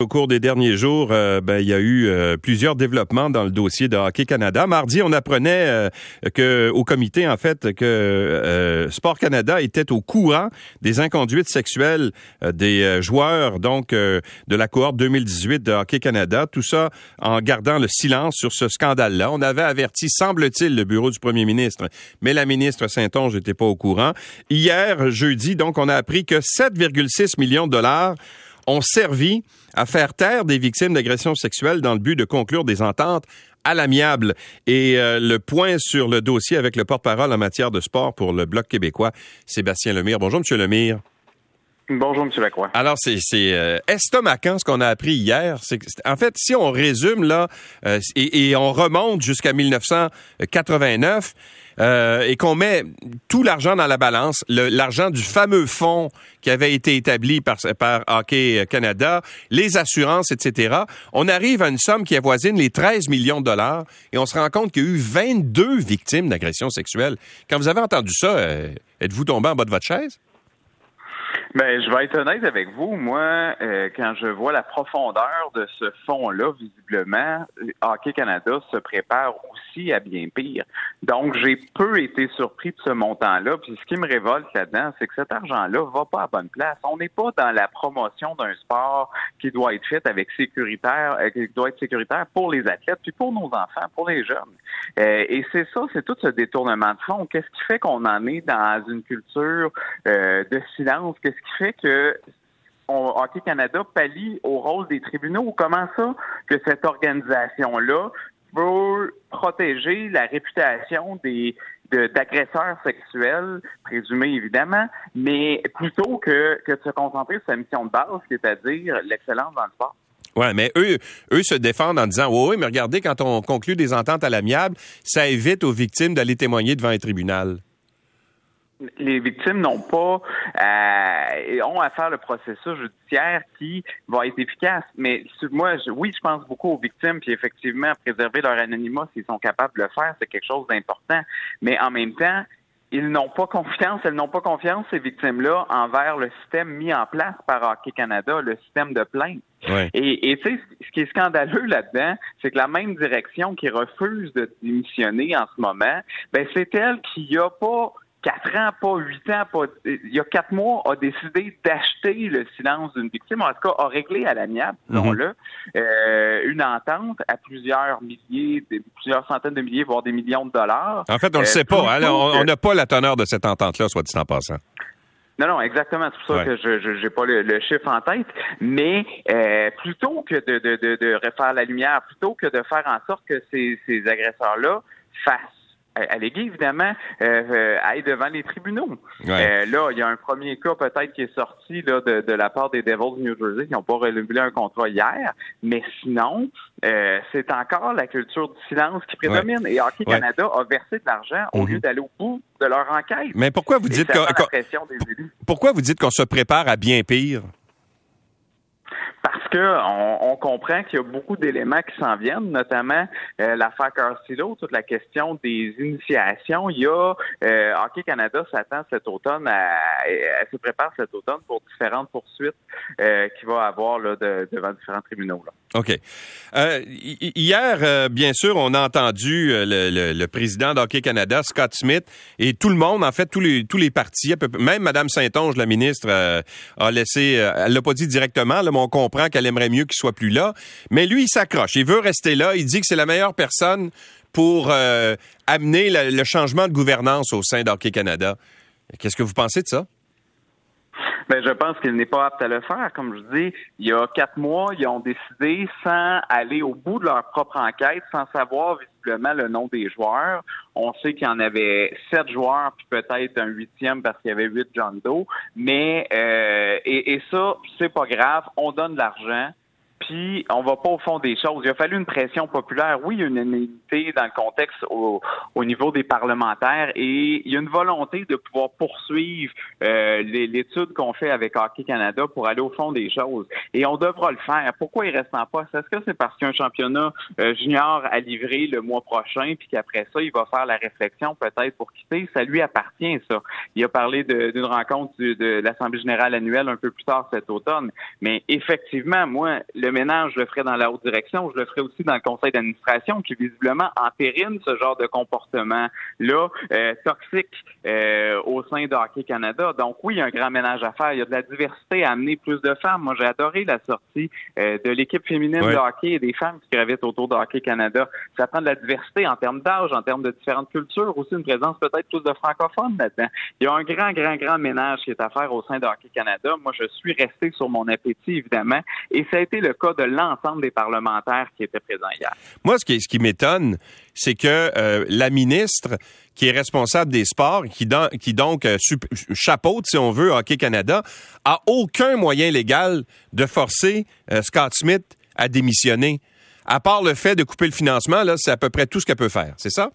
Au cours des derniers jours, euh, ben, il y a eu euh, plusieurs développements dans le dossier de Hockey Canada. Mardi, on apprenait euh, que au comité, en fait, que Sport Canada était au courant des inconduites sexuelles des joueurs, donc de la cohorte 2018 de Hockey Canada. Tout ça en gardant le silence sur ce scandale-là. On avait averti, semble-t-il, le bureau du premier ministre, mais la ministre Saint-Onge n'était pas au courant. Hier, jeudi, donc, on a appris que 7,6 millions de dollars ont servi à faire taire des victimes d'agressions sexuelles dans le but de conclure des ententes à l'amiable. Et euh, le point sur le dossier avec le porte-parole en matière de sport pour le Bloc québécois, Sébastien Lemire. Bonjour, Monsieur Lemire. Bonjour, M. Lacroix. Alors, c'est euh, estomacant ce qu'on a appris hier. C'est, en fait, si on résume là euh, et, et, on remonte jusqu'à 1989 euh, et qu'on met tout l'argent dans la balance, l'argent du fameux fonds qui avait été établi par, par Hockey Canada, les assurances, etc., on arrive à une somme qui avoisine les 13 millions de dollars et on se rend compte qu'il y a eu 22 victimes d'agressions sexuelles. Quand vous avez entendu ça, euh, êtes-vous tombé en bas de votre chaise? Ben, je vais être honnête avec vous. Moi, euh, quand je vois la profondeur de ce fonds-là, visiblement, Hockey Canada se prépare aussi à bien pire. Donc, j'ai peu été surpris de ce montant-là. Puis, ce qui me révolte là-dedans, c'est que cet argent-là va pas à bonne place. On n'est pas dans la promotion d'un sport qui doit être fait avec sécuritaire, euh, qui doit être sécuritaire pour les athlètes, puis pour nos enfants, pour les jeunes. Euh, et c'est ça, c'est tout ce détournement de fonds. Qu'est-ce qui fait qu'on en est dans une culture de silence? Ce qui fait que Hockey Canada pallie au rôle des tribunaux. Comment ça que cette organisation-là veut protéger la réputation des d'agresseurs sexuels, présumés évidemment, mais plutôt que, que de se concentrer sur sa mission de base, c'est-à-dire l'excellence dans le sport. Ouais, mais eux, eux se défendent en disant, oui, oui, mais regardez, quand on conclut des ententes à l'amiable, ça évite aux victimes d'aller témoigner devant un tribunal les victimes n'ont pas euh, ont à faire le processus judiciaire qui va être efficace. Mais moi, oui, je pense beaucoup aux victimes, puis effectivement, préserver leur anonymat s'ils sont capables de le faire, c'est quelque chose d'important. Mais en même temps, ils n'ont pas confiance, elles n'ont pas confiance, ces victimes-là, envers le système mis en place par Hockey Canada, le système de plainte. Et tu sais, ce qui est scandaleux là-dedans, c'est que la même direction qui refuse de démissionner en ce moment, ben c'est elle qui a pas quatre ans, pas huit ans, pas, il y a quatre mois, a décidé d'acheter le silence d'une victime, en tout cas, a réglé à l'amiable, disons-le, mhm. euh, une entente à plusieurs milliers, plusieurs centaines de milliers, voire des millions de dollars. En fait, on ne le sait pas. Hein, on n'a pas la teneur de cette entente-là, soit dit en passant. Non, non, exactement. C'est pour ça que je n'ai pas le, chiffre en tête. Mais euh, plutôt que de, de, de, refaire la lumière, plutôt que de faire en sorte que ces, ces agresseurs-là fassent alléguer, évidemment, euh, euh, aille devant les tribunaux. Euh, là, il y a un premier cas peut-être qui est sorti là, de, de, la part des Devils de New Jersey qui n'ont pas relevé un contrat hier, mais sinon, euh, c'est encore la culture du silence qui prédomine. Et Hockey Canada a versé de l'argent au mhm. lieu d'aller au bout de leur enquête. Mais pourquoi vous dites pourquoi vous dites qu'on se prépare à bien pire? Que on, comprend qu'il y a beaucoup d'éléments qui s'en viennent, notamment euh, l'affaire Carcillo, toute la question des initiations. Il y a euh, Hockey Canada s'attend cet automne elle se prépare cet automne pour différentes poursuites euh, qu'il va avoir là, devant différents tribunaux. Là. OK. Euh, hier, euh, bien sûr, on a entendu euh, le, président d'Hockey Canada, Scott Smith, et tout le monde, en fait, tous les, partis, même Mme Saint-Onge, la ministre, a laissé, elle l'a pas dit directement, là, mais on comprend qu'elle aimerait mieux qu'il soit plus là. Mais lui, il s'accroche, il veut rester là, il dit que c'est la meilleure personne pour amener le changement de gouvernance au sein d'Hockey Canada. Qu'est-ce que vous pensez de ça? Ben, je pense qu'il n'est pas apte à le faire. Comme je dis, il y a quatre mois, ils ont décidé, sans aller au bout de leur propre enquête, sans savoir visiblement le nom des joueurs. On sait qu'il y en avait sept joueurs, puis peut-être un huitième parce qu'il y avait huit John Doe. Mais euh, et, et ça, c'est pas grave. On donne de l'argent. Puis on va pas au fond des choses. Il a fallu une pression populaire. Oui, il y a une unanimité dans le contexte au, niveau des parlementaires et il y a une volonté de pouvoir poursuivre euh, l'étude qu'on fait avec Hockey Canada pour aller au fond des choses. Et on devra le faire. Pourquoi il reste en poste? Est-ce que c'est parce qu'un championnat euh, junior a livré le mois prochain, puis qu'après ça, il va faire la réflexion peut-être pour quitter? Ça lui appartient, ça. Il a parlé d'une rencontre de l'Assemblée générale annuelle un peu plus tard cet automne. Mais effectivement, moi, le ménage, je le ferai dans la haute direction, je le ferai aussi dans le conseil d'administration qui visiblement entérine ce genre de comportement-là euh, toxique euh, au sein de Hockey Canada. Donc oui, il y a un grand ménage à faire. Il y a de la diversité à amener plus de femmes. Moi, j'ai adoré la sortie euh, de l'équipe féminine de hockey et des femmes qui gravitent autour de Hockey Canada. Ça prend de la diversité en termes d'âge, en termes de différentes cultures, aussi une présence peut-être plus de francophones là-dedans. Il y a un grand, grand, grand ménage qui est à faire au sein de Hockey Canada. Moi, je suis resté sur mon appétit, évidemment, et ça a été le cas de l'ensemble des parlementaires qui étaient présents hier. Moi, ce qui, m'étonne, c'est que euh, la ministre qui est responsable des sports, qui, qui donc euh, chapeaute, si on veut, Hockey Canada, a aucun moyen légal de forcer euh, Scott Smith à démissionner. À part le fait de couper le financement, là, c'est à peu près tout ce qu'elle peut faire. C'est ça?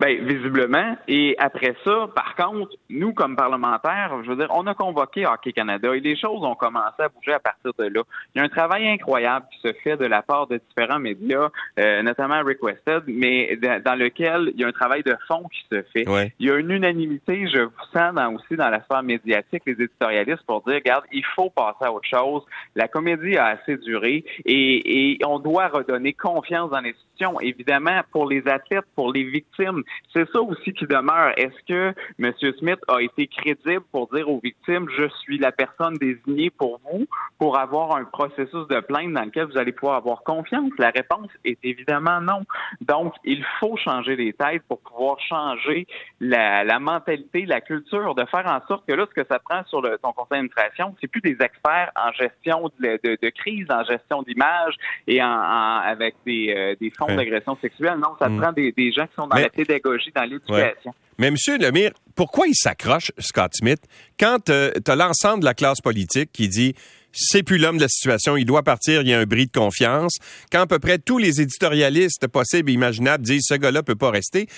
Ben, visiblement. Et après ça, par contre, nous, comme parlementaires, je veux dire, on a convoqué Hockey Canada et les choses ont commencé à bouger à partir de là. Il y a un travail incroyable qui se fait de la part de différents médias, euh, notamment Requested, mais dans lequel il y a un travail de fond qui se fait. Il y a une unanimité, je vous sens dans, aussi dans la sphère médiatique, les éditorialistes, pour dire, regarde, il faut passer à autre chose. La comédie a assez duré et, et on doit redonner confiance dans l'institution. Évidemment, pour les athlètes, pour les victimes, c'est ça aussi qui demeure. Est-ce que M. Smith a été crédible pour dire aux victimes, je suis la personne désignée pour vous, pour avoir un processus de plainte dans lequel vous allez pouvoir avoir confiance? La réponse est évidemment non. Donc, il faut changer les têtes pour pouvoir changer la, mentalité, la culture, de faire en sorte que là, ce que ça prend sur le, ton conseil d'administration, c'est plus des experts en gestion de, crise, en gestion d'image et en, avec des, euh, des fonds d'agression sexuelle. Non, ça mm. prend des, gens qui sont dans la pédagogie dans l'éducation. Mais M. Lemire, pourquoi il s'accroche, Scott Smith, quand euh, tu as l'ensemble de la classe politique qui dit c'est plus l'homme de la situation, il doit partir, il y a un bris de confiance, quand à peu près tous les éditorialistes possibles et imaginables disent ce gars-là peut pas rester,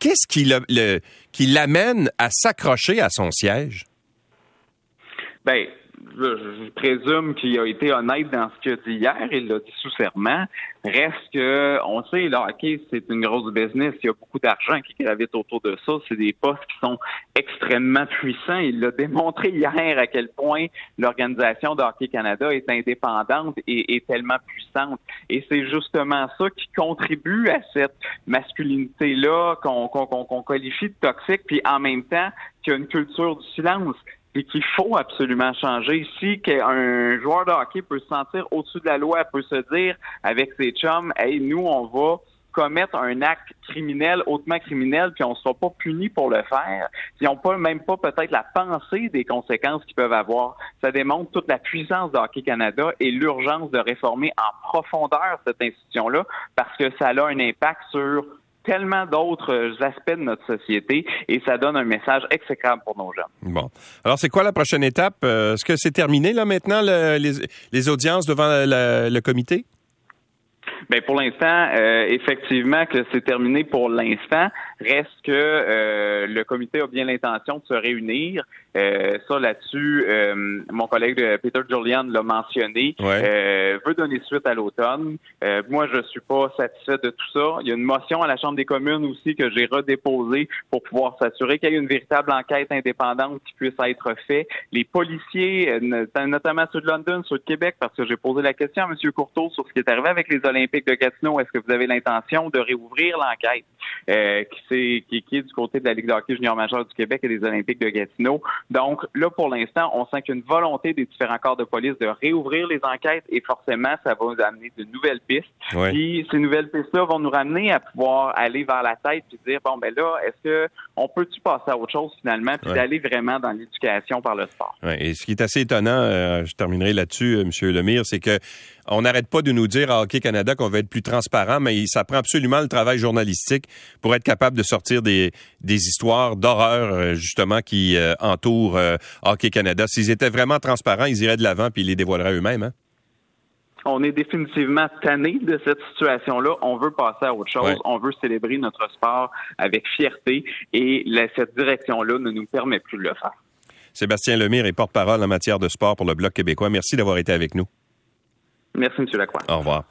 qu'est-ce qui l'amène à s'accrocher à son siège? Ben, je, présume qu'il a été honnête dans ce qu'il a dit hier, il l'a dit sous serment. Reste que, on sait, là, OK, c'est une grosse business, il y a beaucoup d'argent qui gravite autour de ça, c'est des postes qui sont extrêmement puissants. Il l'a démontré hier à quel point l'organisation de Hockey Canada est indépendante et, tellement puissante. Et c'est justement ça qui contribue à cette masculinité-là qu'on qualifie de toxique, puis en même temps qu'il y a une culture du silence et qu'il faut absolument changer. Si qu'un joueur de hockey peut se sentir au-dessus de la loi, peut se dire avec ses chums, hey, nous, on va commettre un acte criminel, hautement criminel, puis on ne sera pas puni pour le faire, ils n'ont pas même pas peut-être la pensée des conséquences qu'ils peuvent avoir. Ça démontre toute la puissance de Hockey Canada et l'urgence de réformer en profondeur cette institution-là parce que ça a un impact sur tellement d'autres aspects de notre société et ça donne un message exécrable pour nos jeunes. Bon. Alors, c'est quoi la prochaine étape? Euh, est-ce que c'est terminé là maintenant, les, audiences devant le comité? Bien, pour l'instant, euh, effectivement que c'est terminé pour l'instant. Reste que euh, le comité a bien l'intention de se réunir. Euh, ça, là-dessus, mon collègue Peter Julian l'a mentionné. veut donner suite à l'automne. moi, je suis pas satisfait de tout ça. Il y a une motion à la Chambre des communes aussi que j'ai redéposée pour pouvoir s'assurer qu'il y ait une véritable enquête indépendante qui puisse être faite. Les policiers, notamment ceux de London, ceux de Québec, parce que j'ai posé la question à M. Courteau sur ce qui est arrivé avec les Olympiques de Gatineau, est-ce que vous avez l'intention de réouvrir l'enquête euh, qui, qui, qui, est du côté de la Ligue de hockey junior majeur du Québec et des Olympiques de Gatineau? Donc là, pour l'instant, on sent qu'il y a une volonté des différents corps de police de réouvrir les enquêtes et forcément, ça va nous amener de nouvelles pistes. Puis ces nouvelles pistes-là vont nous ramener à pouvoir aller vers la tête et dire, bon, ben là, est-ce que on peut-tu passer à autre chose finalement puis d'aller vraiment dans l'éducation par le sport? Et ce qui est assez étonnant, euh, je terminerai là-dessus, euh, M. Lemire, c'est que on n'arrête pas de nous dire à Hockey Canada qu'on va être plus transparent, mais ça prend absolument le travail journalistique pour être capable de sortir des, des histoires d'horreur, euh, justement, qui euh, entourent euh, Hockey Canada. S'ils étaient vraiment transparents, ils iraient de l'avant puis ils les dévoileraient eux-mêmes. Hein? on est définitivement tanné de cette situation-là. On veut passer à autre chose. Ouais. On veut célébrer notre sport avec fierté et la- cette direction-là ne nous permet plus de le faire. Sébastien Lemire est porte-parole en matière de sport pour le Bloc québécois. Merci d'avoir été avec nous. Merci, M. Lacroix. Au revoir.